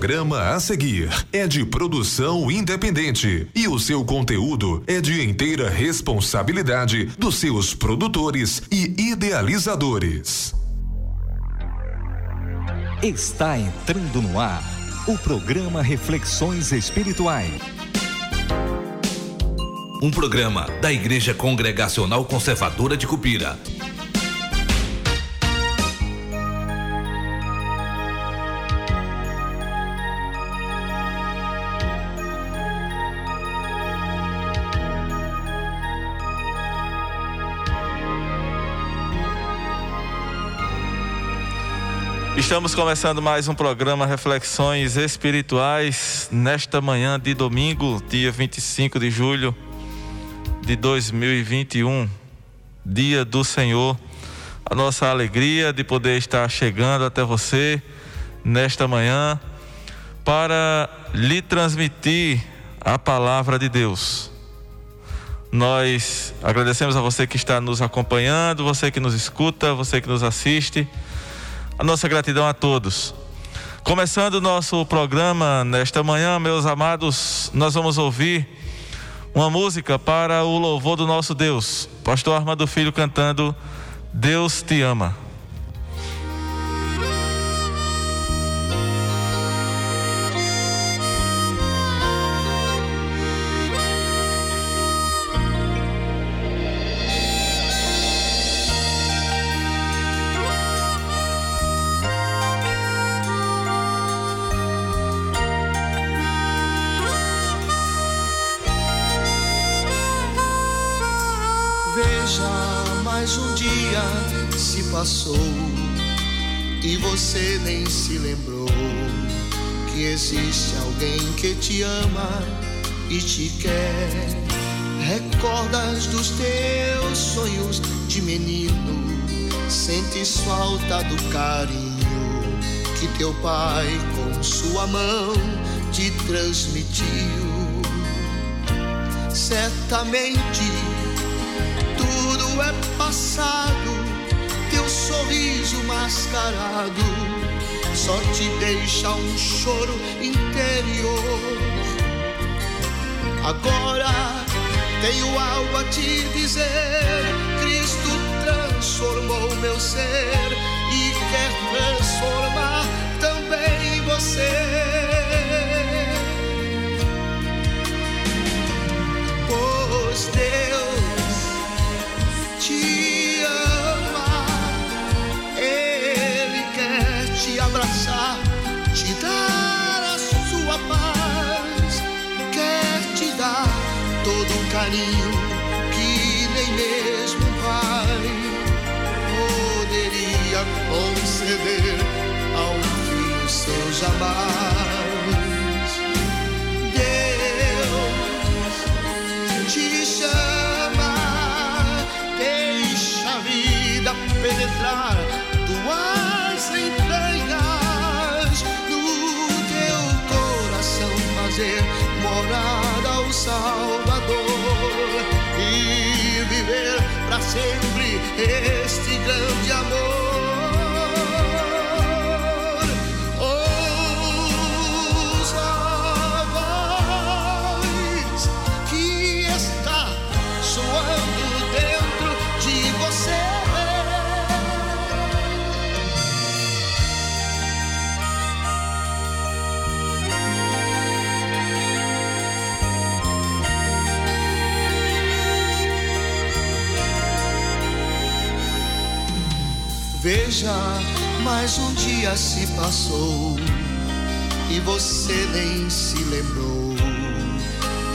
programa a seguir é de produção independente e o seu conteúdo é de inteira responsabilidade dos seus produtores e idealizadores. Está entrando no ar o programa Reflexões Espirituais. Um programa da Igreja Congregacional Conservadora de Cupira Estamos começando mais um programa Reflexões Espirituais nesta manhã de domingo, dia 25 de julho de 2021, dia do Senhor. A nossa alegria de poder estar chegando até você nesta manhã para lhe transmitir a palavra de Deus. Nós agradecemos a você que está nos acompanhando, você que nos escuta, você que nos assiste a nossa gratidão a todos. Começando o nosso programa nesta manhã, meus amados, nós vamos ouvir uma música para o louvor do nosso Deus. Pastor Armando Filho cantando Deus te ama. Existe alguém que te ama e te quer. Recordas dos teus sonhos de menino, sentes falta do carinho que teu pai com sua mão te transmitiu. Certamente tudo é passado teu sorriso mascarado só te deixa um choro interior. Agora tenho algo a te dizer. Cristo transformou meu ser e quer transformar também você. Carinho que nem mesmo um pai poderia conceder ao filho seu jamais. Deus te chama, deixa a vida penetrar tuas entranhas, no teu coração fazer morada ao Salvador sempre este grande amor. Veja, mais um dia se passou e você nem se lembrou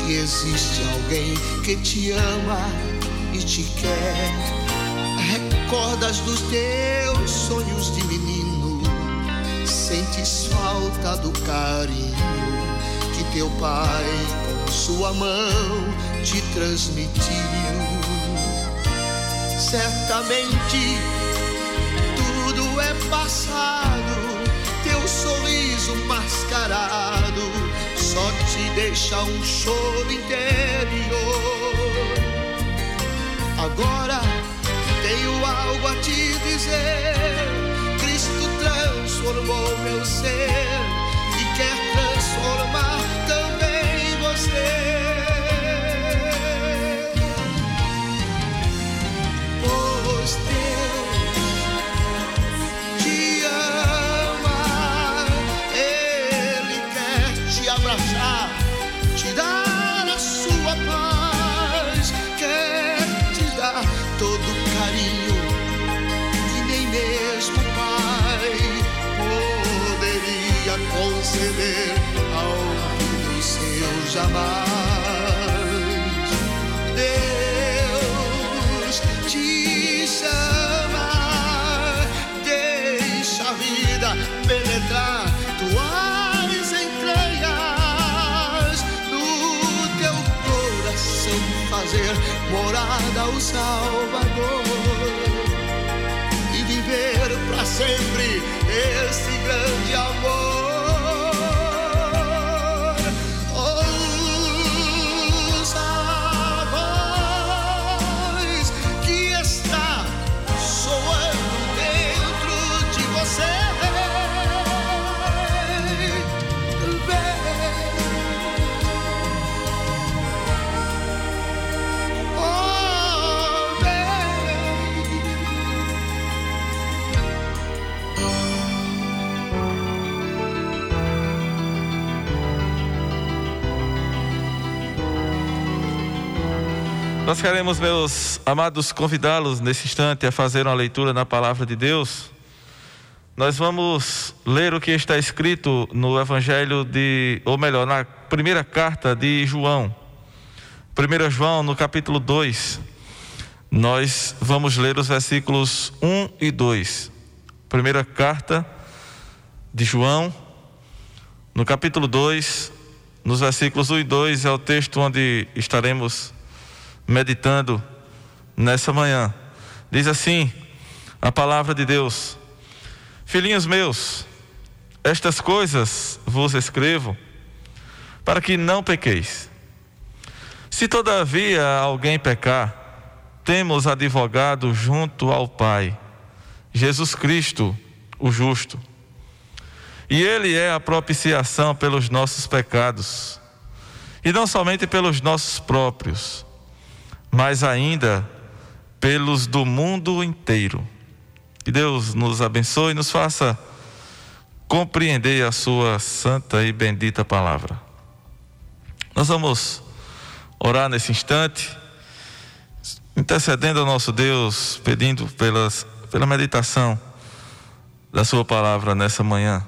que existe alguém que te ama e te quer. Recordas dos teus sonhos de menino, sentes falta do carinho que teu pai com sua mão te transmitiu. Certamente é passado, teu sorriso mascarado só te deixa um choro interior. Agora tenho algo a te dizer. Cristo transformou meu ser e quer transformar também você. Jamais. Deus te chama, deixa a vida penetrar tuas entranhas, no teu coração fazer morada o Salvador e viver para sempre esse grande amor. Nós queremos, meus amados, convidá-los nesse instante a fazer uma leitura na palavra de Deus. Nós vamos ler o que está escrito no Evangelho de, ou melhor, na primeira carta de João. 1 João, no capítulo 2. Nós vamos ler os versículos 1 e 2. Primeira carta de João, no capítulo 2, nos versículos 1 e 2, é o texto onde estaremos meditando nessa manhã. Diz assim a palavra de Deus: Filhinhos meus, estas coisas vos escrevo para que não pequeis. Se todavia alguém pecar, temos advogado junto ao Pai, Jesus Cristo, o justo. E ele é a propiciação pelos nossos pecados, e não somente pelos nossos próprios, mas ainda pelos do mundo inteiro. Que Deus nos abençoe e nos faça compreender a Sua santa e bendita palavra. Nós vamos orar nesse instante, intercedendo ao nosso Deus, pedindo pelas, pela meditação da Sua palavra nessa manhã.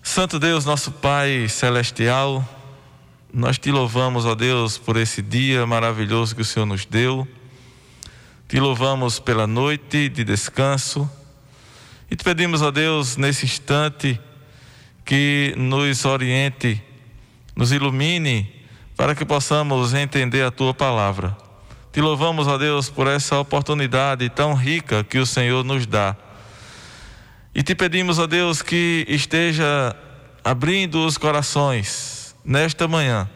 Santo Deus, nosso Pai celestial, nós te louvamos, ó Deus, por esse dia maravilhoso que o Senhor nos deu. Te louvamos pela noite de descanso. E te pedimos, ó Deus, nesse instante, que nos oriente, nos ilumine, para que possamos entender a tua palavra. Te louvamos, ó Deus, por essa oportunidade tão rica que o Senhor nos dá. E te pedimos, ó Deus, que esteja abrindo os corações nesta manhã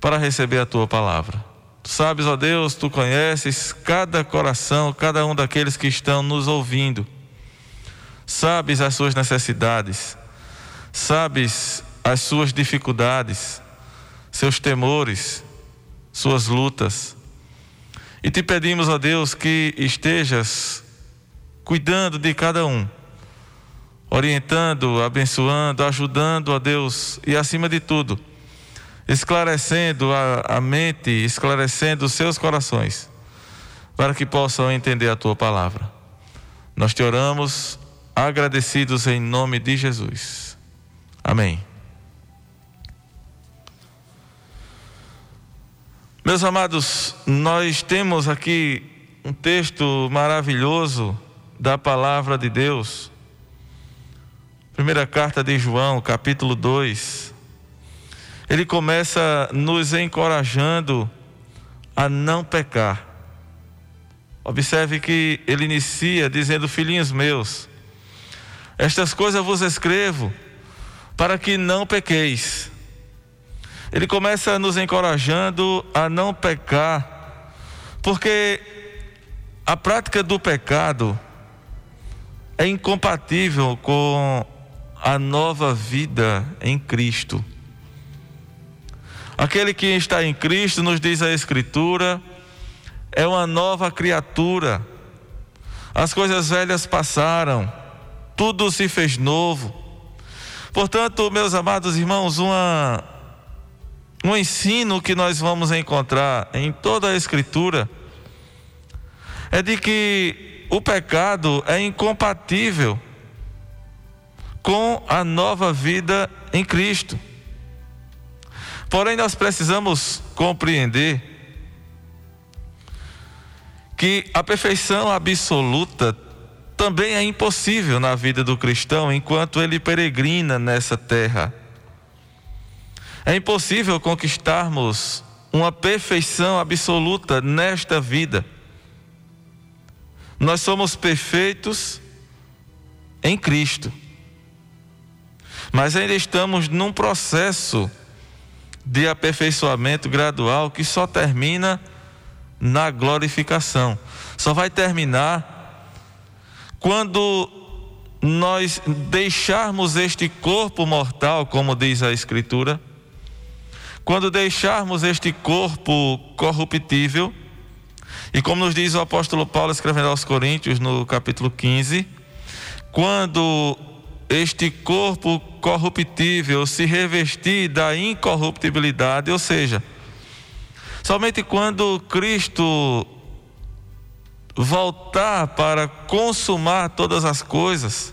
para receber a tua palavra. Tu sabes, ó Deus, tu conheces cada coração, cada um daqueles que estão nos ouvindo. Sabes as suas necessidades, sabes as suas dificuldades, seus temores, suas lutas. E te pedimos, ó Deus, que estejas cuidando de cada um, orientando, abençoando, ajudando, ó Deus, e acima de tudo, esclarecendo a, a mente, esclarecendo os seus corações, para que possam entender a tua palavra. Nós te oramos, agradecidos em nome de Jesus. Amém. Meus amados, nós temos aqui um texto maravilhoso da palavra de Deus. Primeira carta de João, capítulo 2. Ele começa nos encorajando a não pecar. Observe que ele inicia dizendo: Filhinhos meus, estas coisas vos escrevo para que não pequeis. Ele começa nos encorajando a não pecar, porque a prática do pecado é incompatível com a nova vida em Cristo. Aquele que está em Cristo, nos diz a Escritura, é uma nova criatura. As coisas velhas passaram, tudo se fez novo. Portanto, meus amados irmãos, uma, um ensino que nós vamos encontrar em toda a Escritura é de que o pecado é incompatível com a nova vida em Cristo. Porém, nós precisamos compreender que a perfeição absoluta também é impossível na vida do cristão enquanto ele peregrina nessa terra. É impossível conquistarmos uma perfeição absoluta nesta vida. Nós somos perfeitos em Cristo. Mas ainda estamos num processo de aperfeiçoamento gradual que só termina na glorificação. Só vai terminar quando nós deixarmos este corpo mortal, como diz a Escritura, quando deixarmos este corpo corruptível, e como nos diz o apóstolo Paulo escrevendo aos Coríntios no capítulo 15, quando este corpo corruptível se revestir da incorruptibilidade, ou seja, somente quando Cristo voltar para consumar todas as coisas,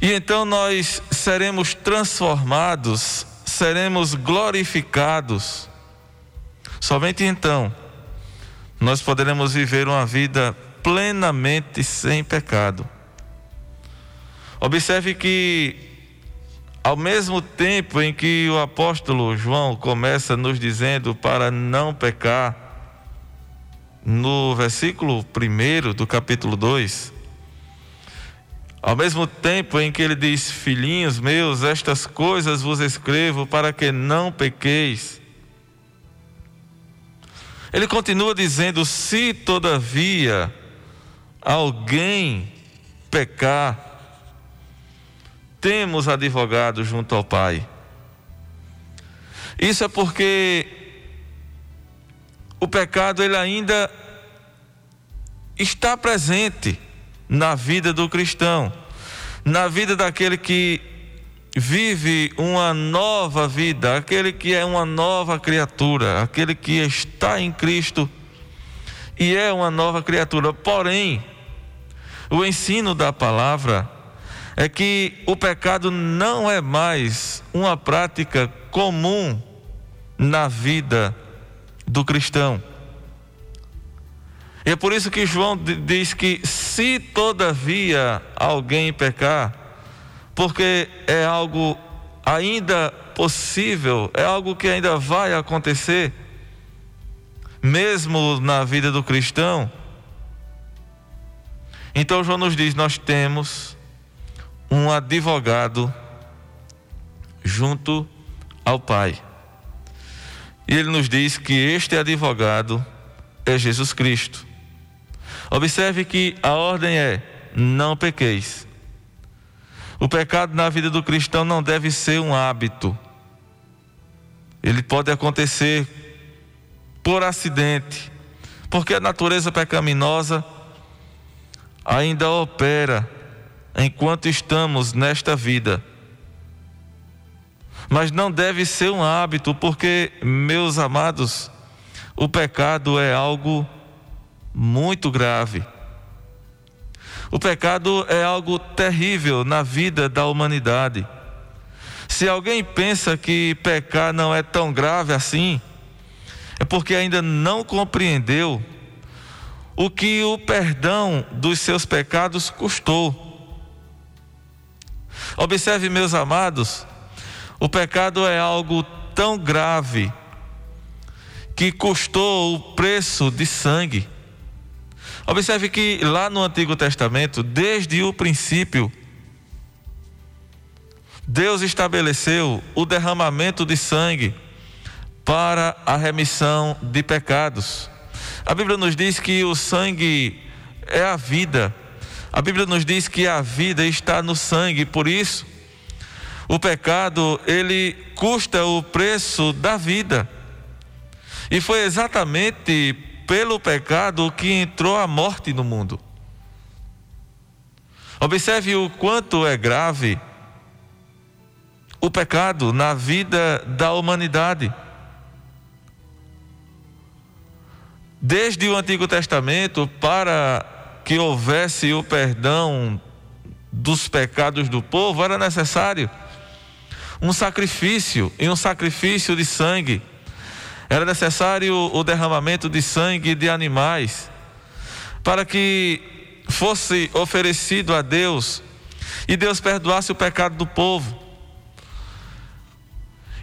e então nós seremos transformados, seremos glorificados. Somente então nós poderemos viver uma vida plenamente sem pecado. Observe que, ao mesmo tempo em que o apóstolo João começa nos dizendo para não pecar, no versículo 1 do capítulo 2, ao mesmo tempo em que ele diz: Filhinhos meus, estas coisas vos escrevo para que não pequeis. Ele continua dizendo: Se todavia alguém pecar, temos advogado junto ao Pai. Isso é porque o pecado ele ainda está presente na vida do cristão, na vida daquele que vive uma nova vida, aquele que é uma nova criatura, aquele que está em Cristo e é uma nova criatura. Porém, o ensino da palavra é que o pecado não é mais uma prática comum na vida do cristão. E é por isso que João diz que se todavia alguém pecar, porque é algo ainda possível, é algo que ainda vai acontecer, mesmo na vida do cristão. Então João nos diz: nós temos um advogado junto ao Pai. E ele nos diz que este advogado é Jesus Cristo. Observe que a ordem é: não pequeis. O pecado na vida do cristão não deve ser um hábito. Ele pode acontecer por acidente, porque a natureza pecaminosa ainda opera enquanto estamos nesta vida. Mas não deve ser um hábito, porque, meus amados, o pecado é algo muito grave. O pecado é algo terrível na vida da humanidade. Se alguém pensa que pecar não é tão grave assim, é porque ainda não compreendeu o que o perdão dos seus pecados custou. Observe, meus amados, o pecado é algo tão grave que custou o preço de sangue. Observe que lá no Antigo Testamento, desde o princípio, Deus estabeleceu o derramamento de sangue para a remissão de pecados. A Bíblia nos diz que o sangue é a vida. A Bíblia nos diz que a vida está no sangue, por isso o pecado ele custa o preço da vida. E foi exatamente pelo pecado que entrou a morte no mundo. Observe o quanto é grave o pecado na vida da humanidade. Desde o Antigo Testamento, para que houvesse o perdão dos pecados do povo, era necessário um sacrifício e um sacrifício de sangue. Era necessário o derramamento de sangue de animais para que fosse oferecido a Deus e Deus perdoasse o pecado do povo.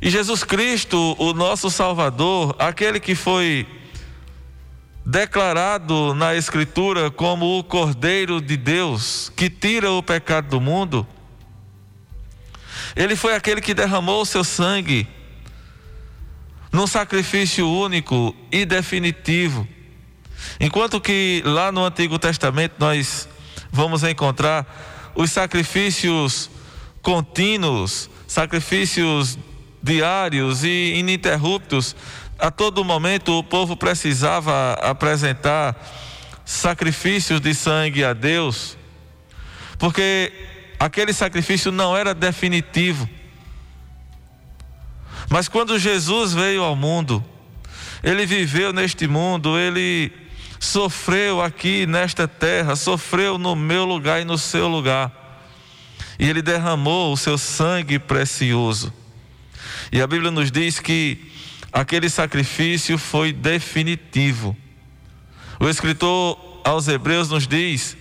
E Jesus Cristo, o nosso Salvador, aquele que foi declarado na Escritura como o Cordeiro de Deus, que tira o pecado do mundo, ele foi aquele que derramou o seu sangue num sacrifício único e definitivo. Enquanto que lá no Antigo Testamento nós vamos encontrar os sacrifícios contínuos, sacrifícios diários e ininterruptos, a todo momento o povo precisava apresentar sacrifícios de sangue a Deus, porque aquele sacrifício não era definitivo. Mas quando Jesus veio ao mundo, ele viveu neste mundo, ele sofreu aqui nesta terra, sofreu no meu lugar e no seu lugar. E ele derramou o seu sangue precioso. E a Bíblia nos diz que aquele sacrifício foi definitivo. O escritor aos Hebreus nos diz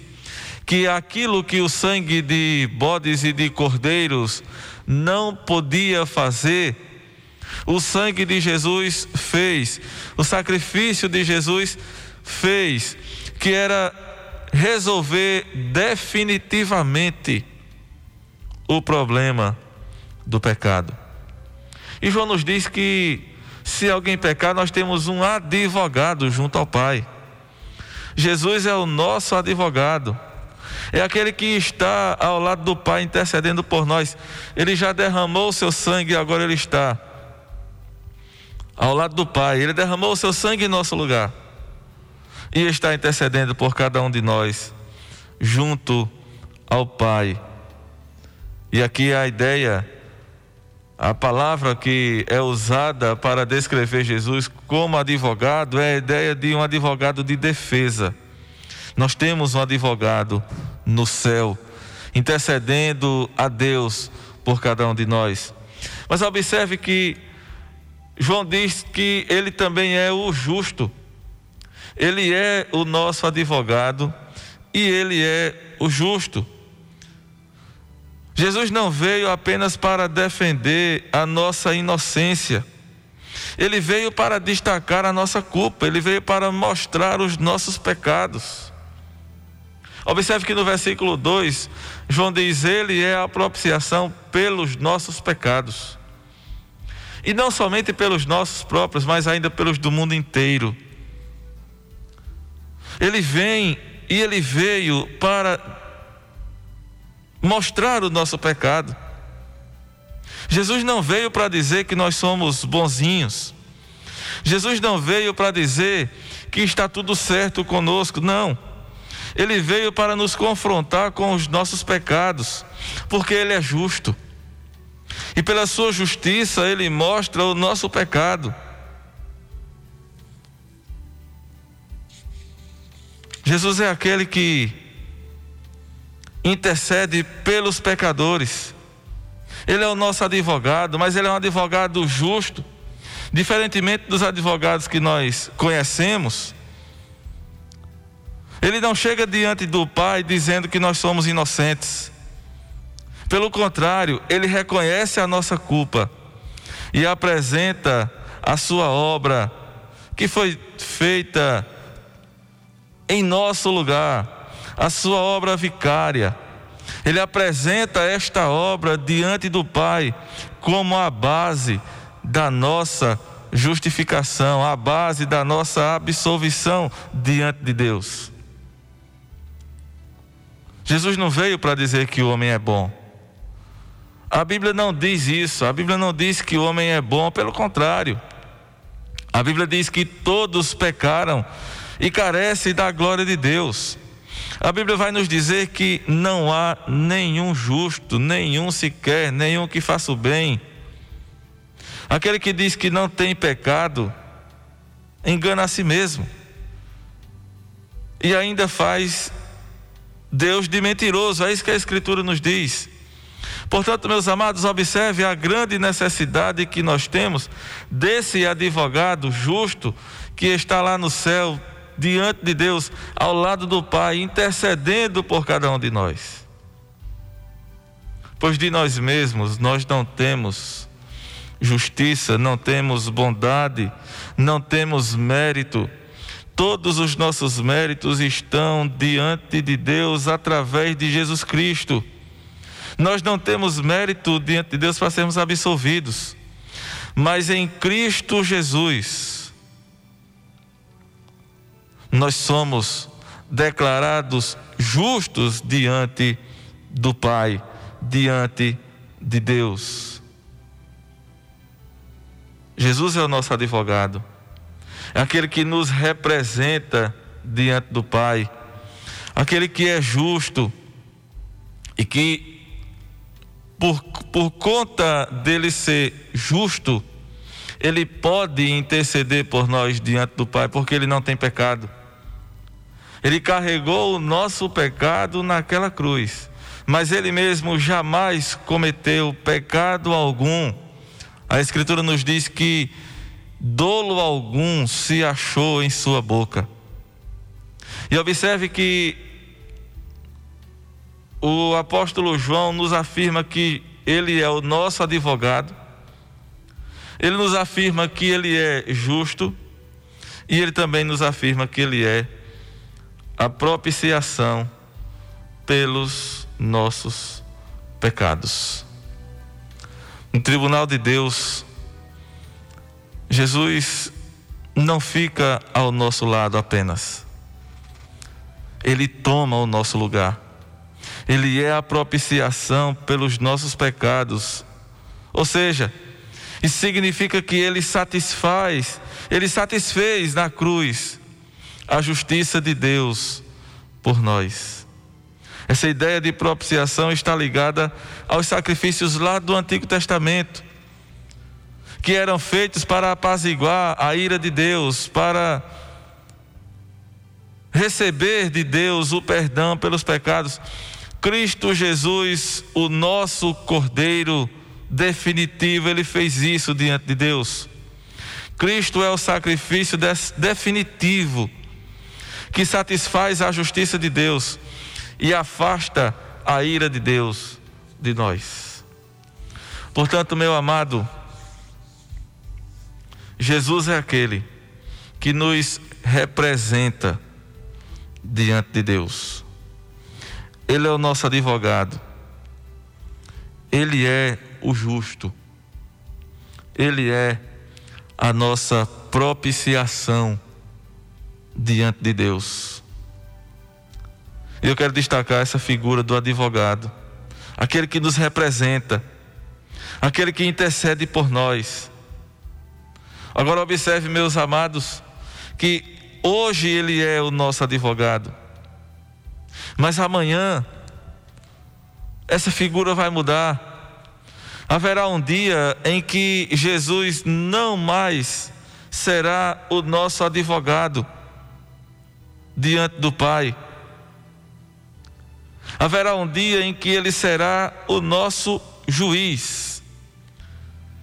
que aquilo que o sangue de bodes e de cordeiros não podia fazer, o sangue de Jesus fez, o sacrifício de Jesus fez, que era resolver definitivamente o problema do pecado. E João nos diz que se alguém pecar, nós temos um advogado junto ao Pai. Jesus é o nosso advogado. É aquele que está ao lado do Pai intercedendo por nós. Ele já derramou o seu sangue e agora ele está ao lado do Pai. Ele derramou o seu sangue em nosso lugar. E está intercedendo por cada um de nós, junto ao Pai. E aqui a ideia a palavra que é usada para descrever Jesus como advogado é a ideia de um advogado de defesa. Nós temos um advogado no céu, intercedendo a Deus por cada um de nós. Mas observe que João diz que ele também é o justo. Ele é o nosso advogado e ele é o justo. Jesus não veio apenas para defender a nossa inocência. Ele veio para destacar a nossa culpa, ele veio para mostrar os nossos pecados. Observe que no versículo 2, João diz: Ele é a propiciação pelos nossos pecados. E não somente pelos nossos próprios, mas ainda pelos do mundo inteiro. Ele vem e ele veio para mostrar o nosso pecado. Jesus não veio para dizer que nós somos bonzinhos. Jesus não veio para dizer que está tudo certo conosco, não. Ele veio para nos confrontar com os nossos pecados, porque Ele é justo. E pela Sua justiça, Ele mostra o nosso pecado. Jesus é aquele que intercede pelos pecadores. Ele é o nosso advogado, mas ele é um advogado justo, diferentemente dos advogados que nós conhecemos. Ele não chega diante do Pai dizendo que nós somos inocentes. Pelo contrário, ele reconhece a nossa culpa e apresenta a sua obra que foi feita em nosso lugar a sua obra vicária. Ele apresenta esta obra diante do Pai como a base da nossa justificação, a base da nossa absolvição diante de Deus. Jesus não veio para dizer que o homem é bom. A Bíblia não diz isso. A Bíblia não diz que o homem é bom, pelo contrário. A Bíblia diz que todos pecaram e carecem da glória de Deus. A Bíblia vai nos dizer que não há nenhum justo, nenhum sequer, nenhum que faça o bem. Aquele que diz que não tem pecado, engana a si mesmo. E ainda faz Deus de mentiroso, é isso que a Escritura nos diz. Portanto, meus amados, observe a grande necessidade que nós temos desse advogado justo que está lá no céu, diante de Deus, ao lado do Pai, intercedendo por cada um de nós. Pois de nós mesmos nós não temos justiça, não temos bondade, não temos mérito. Todos os nossos méritos estão diante de Deus através de Jesus Cristo. Nós não temos mérito diante de Deus para sermos absolvidos, mas em Cristo Jesus, nós somos declarados justos diante do Pai, diante de Deus. Jesus é o nosso advogado, é aquele que nos representa diante do Pai, aquele que é justo e que por, por conta dele ser justo, ele pode interceder por nós diante do Pai, porque ele não tem pecado. Ele carregou o nosso pecado naquela cruz, mas ele mesmo jamais cometeu pecado algum. A Escritura nos diz que dolo algum se achou em sua boca. E observe que o apóstolo João nos afirma que ele é o nosso advogado, ele nos afirma que ele é justo, e ele também nos afirma que ele é a propiciação pelos nossos pecados. No tribunal de Deus, Jesus não fica ao nosso lado apenas, ele toma o nosso lugar. Ele é a propiciação pelos nossos pecados. Ou seja, isso significa que ele satisfaz, ele satisfez na cruz a justiça de Deus por nós. Essa ideia de propiciação está ligada aos sacrifícios lá do Antigo Testamento, que eram feitos para apaziguar a ira de Deus, para receber de Deus o perdão pelos pecados. Cristo Jesus, o nosso Cordeiro definitivo, ele fez isso diante de Deus. Cristo é o sacrifício definitivo que satisfaz a justiça de Deus e afasta a ira de Deus de nós. Portanto, meu amado, Jesus é aquele que nos representa diante de Deus. Ele é o nosso advogado. Ele é o justo. Ele é a nossa propiciação diante de Deus. E eu quero destacar essa figura do advogado, aquele que nos representa, aquele que intercede por nós. Agora observe, meus amados, que hoje ele é o nosso advogado. Mas amanhã, essa figura vai mudar. Haverá um dia em que Jesus não mais será o nosso advogado diante do Pai. Haverá um dia em que ele será o nosso juiz.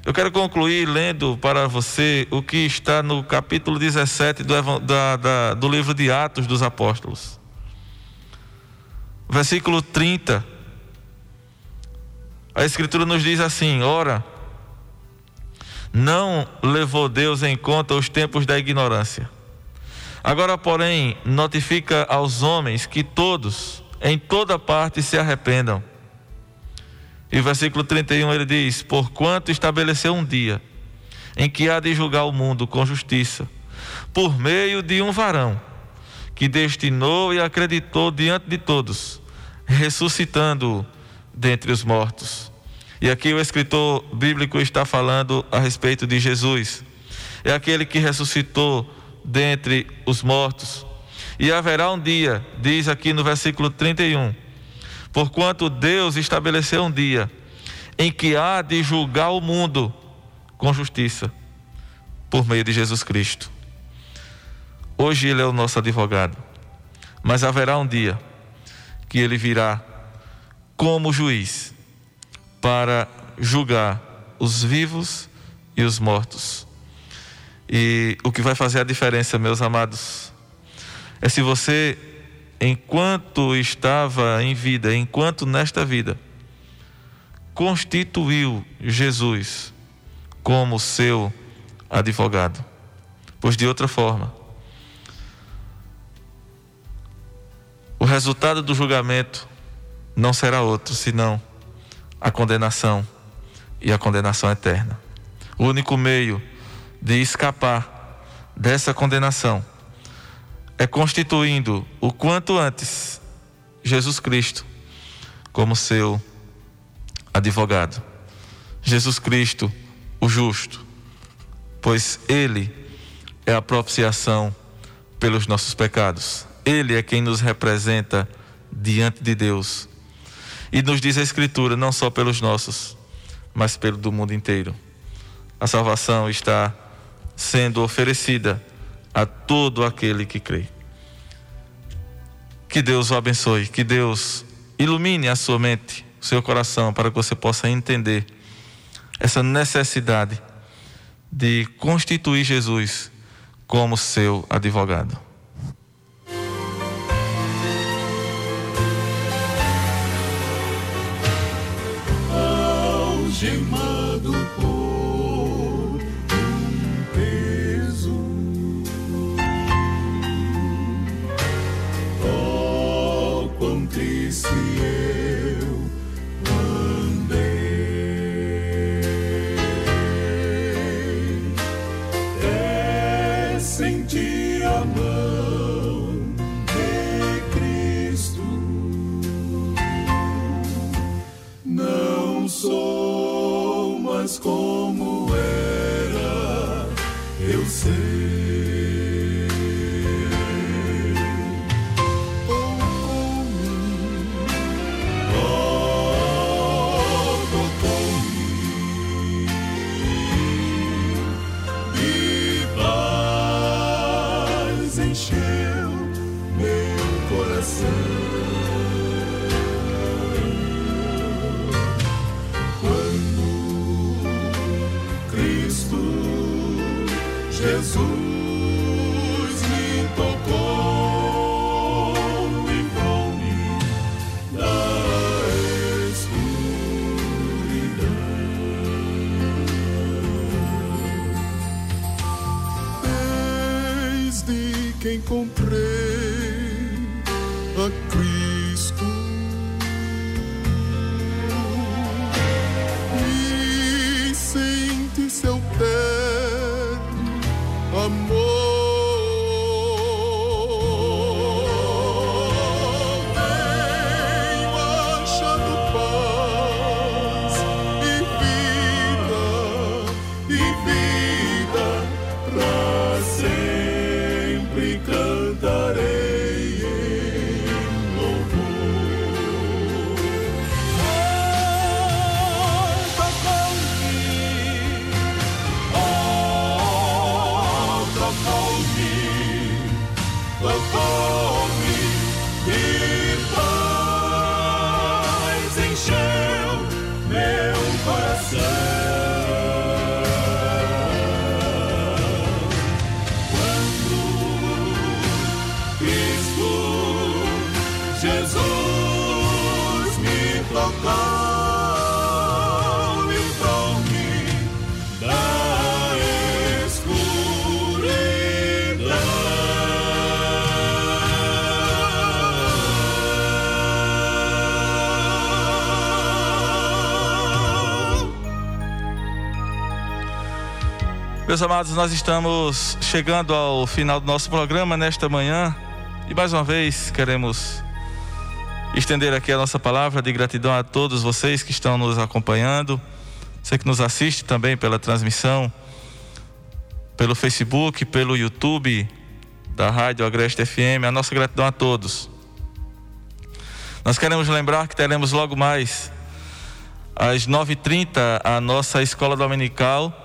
Eu quero concluir lendo para você o que está no capítulo 17 do, da, da, do livro de Atos dos Apóstolos versículo 30. A Escritura nos diz assim: Ora, não levou Deus em conta os tempos da ignorância. Agora, porém, notifica aos homens que todos, em toda parte, se arrependam. E o versículo 31 ele diz: Porquanto estabeleceu um dia em que há de julgar o mundo com justiça, por meio de um varão que destinou e acreditou diante de todos ressuscitando dentre os mortos. E aqui o escritor bíblico está falando a respeito de Jesus. É aquele que ressuscitou dentre os mortos. E haverá um dia, diz aqui no versículo 31, porquanto Deus estabeleceu um dia em que há de julgar o mundo com justiça, por meio de Jesus Cristo. Hoje Ele é o nosso advogado, mas haverá um dia que Ele virá como juiz para julgar os vivos e os mortos. E o que vai fazer a diferença, meus amados, é se você, enquanto estava em vida, enquanto nesta vida, constituiu Jesus como seu advogado. Pois de outra forma, o resultado do julgamento não será outro senão a condenação e a condenação eterna. O único meio de escapar dessa condenação é constituindo o quanto antes Jesus Cristo como seu advogado. Jesus Cristo, o justo, pois Ele é a propiciação pelos nossos pecados. Ele é quem nos representa diante de Deus. E nos diz a Escritura, não só pelos nossos, mas pelo do mundo inteiro. A salvação está sendo oferecida a todo aquele que crê. Que Deus o abençoe, que Deus ilumine a sua mente, o seu coração, para que você possa entender essa necessidade de constituir Jesus como seu advogado. Meus amados, nós estamos chegando ao final do nosso programa nesta manhã e mais uma vez queremos estender aqui a nossa palavra de gratidão a todos vocês que estão nos acompanhando, você que nos assiste também pela transmissão, pelo Facebook, pelo YouTube da Rádio Agreste FM, a nossa gratidão a todos. Nós queremos lembrar que teremos logo mais, às 9h30, a nossa escola dominical,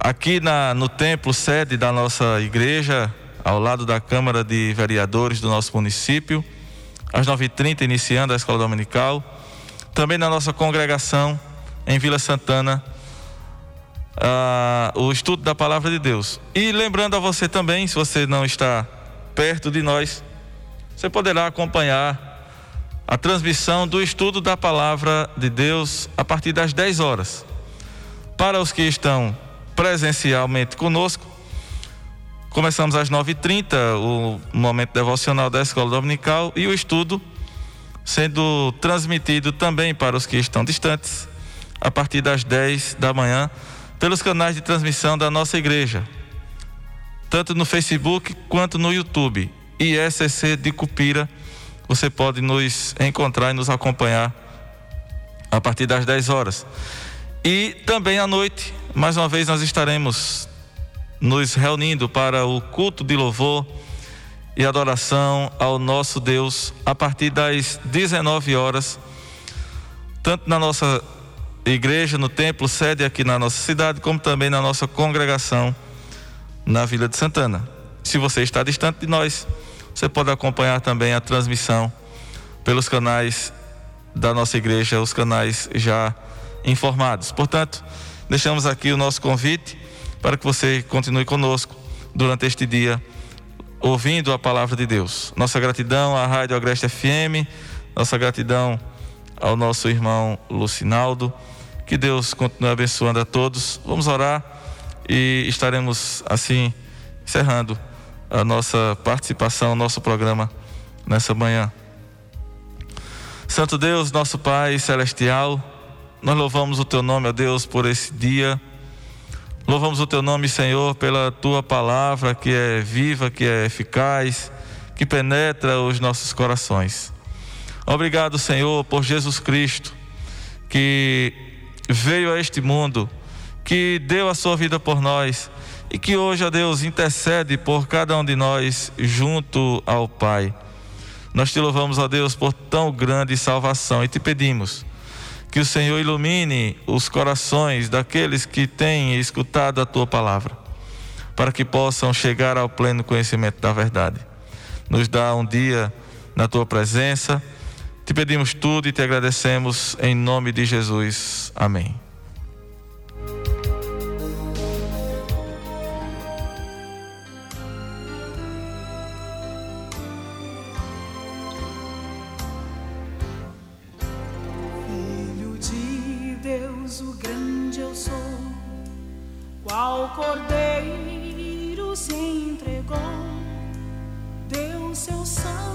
aqui na, no templo sede da nossa igreja, ao lado da Câmara de Vereadores do nosso município, às 9h30, iniciando a escola dominical. Também na nossa congregação, em Vila Santana, uh, o estudo da palavra de Deus. E lembrando a você também, se você não está perto de nós, você poderá acompanhar a transmissão do estudo da palavra de Deus a partir das 10 horas. Para os que estão presencialmente conosco, começamos às 9h30 o momento devocional da escola dominical e o estudo sendo transmitido também para os que estão distantes a partir das 10 da manhã pelos canais de transmissão da nossa igreja, tanto no Facebook quanto no YouTube. ISCC de Cupira. Você pode nos encontrar e nos acompanhar a partir das 10 horas. E também à noite, mais uma vez, nós estaremos nos reunindo para o culto de louvor e adoração ao nosso Deus a partir das 19 horas, tanto na nossa igreja, no templo, sede aqui na nossa cidade, como também na nossa congregação na Vila de Santana. Se você está distante de nós, você pode acompanhar também a transmissão pelos canais da nossa igreja, os canais já informados. Portanto, deixamos aqui o nosso convite para que você continue conosco durante este dia, ouvindo a palavra de Deus. Nossa gratidão à Rádio Agreste FM, nossa gratidão ao nosso irmão Lucinaldo. Que Deus continue abençoando a todos. Vamos orar e estaremos assim encerrando a nossa participação, nosso programa nessa manhã. Santo Deus, nosso Pai celestial, nós louvamos o teu nome, ó Deus, por esse dia. Louvamos o teu nome, Senhor, pela tua palavra que é viva, que é eficaz, que penetra os nossos corações. Obrigado, Senhor, por Jesus Cristo, que veio a este mundo, que deu a sua vida por nós e que hoje, ó Deus, intercede por cada um de nós junto ao Pai. Nós te louvamos, ó Deus, por tão grande salvação e te pedimos que o Senhor ilumine os corações daqueles que têm escutado a tua palavra, para que possam chegar ao pleno conhecimento da verdade. Nos dá um dia na tua presença te pedimos tudo e te agradecemos em nome de Jesus. Amém. Deu seu sangue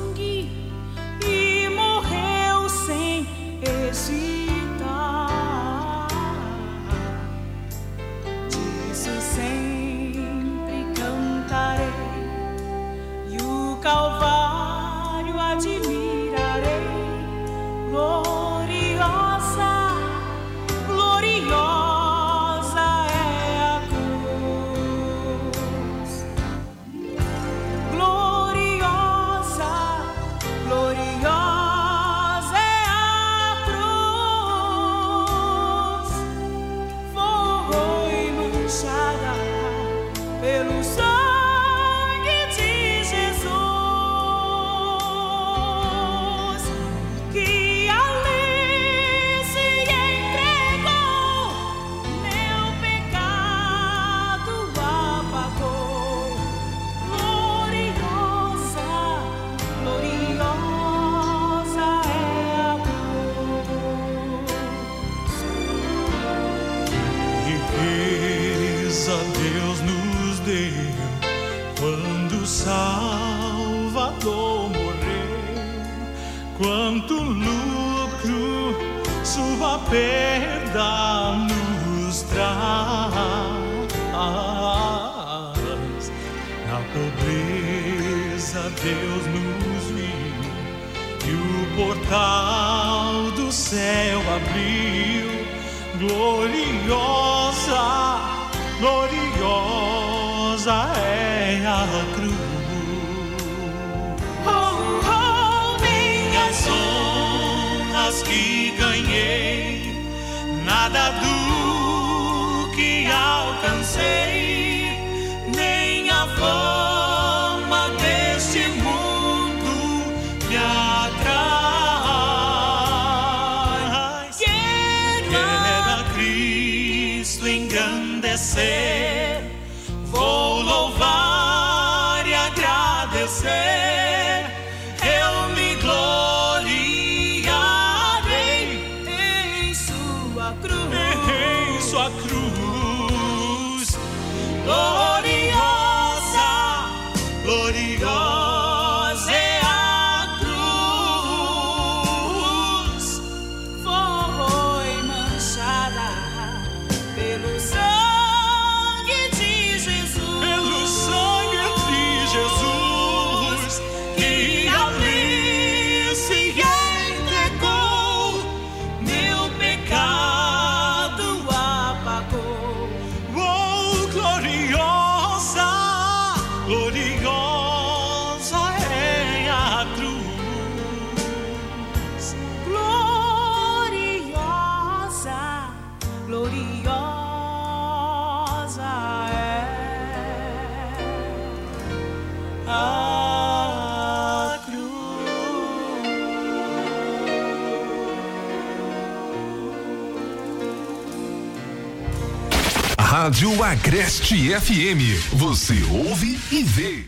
perda nos traz. Na pobreza Deus nos viu portal do céu abriu, gloriosa, gloriosa é a cruz. Oh, oh, Minhas honras que nada do Rádio Agreste FM. Você ouve e vê.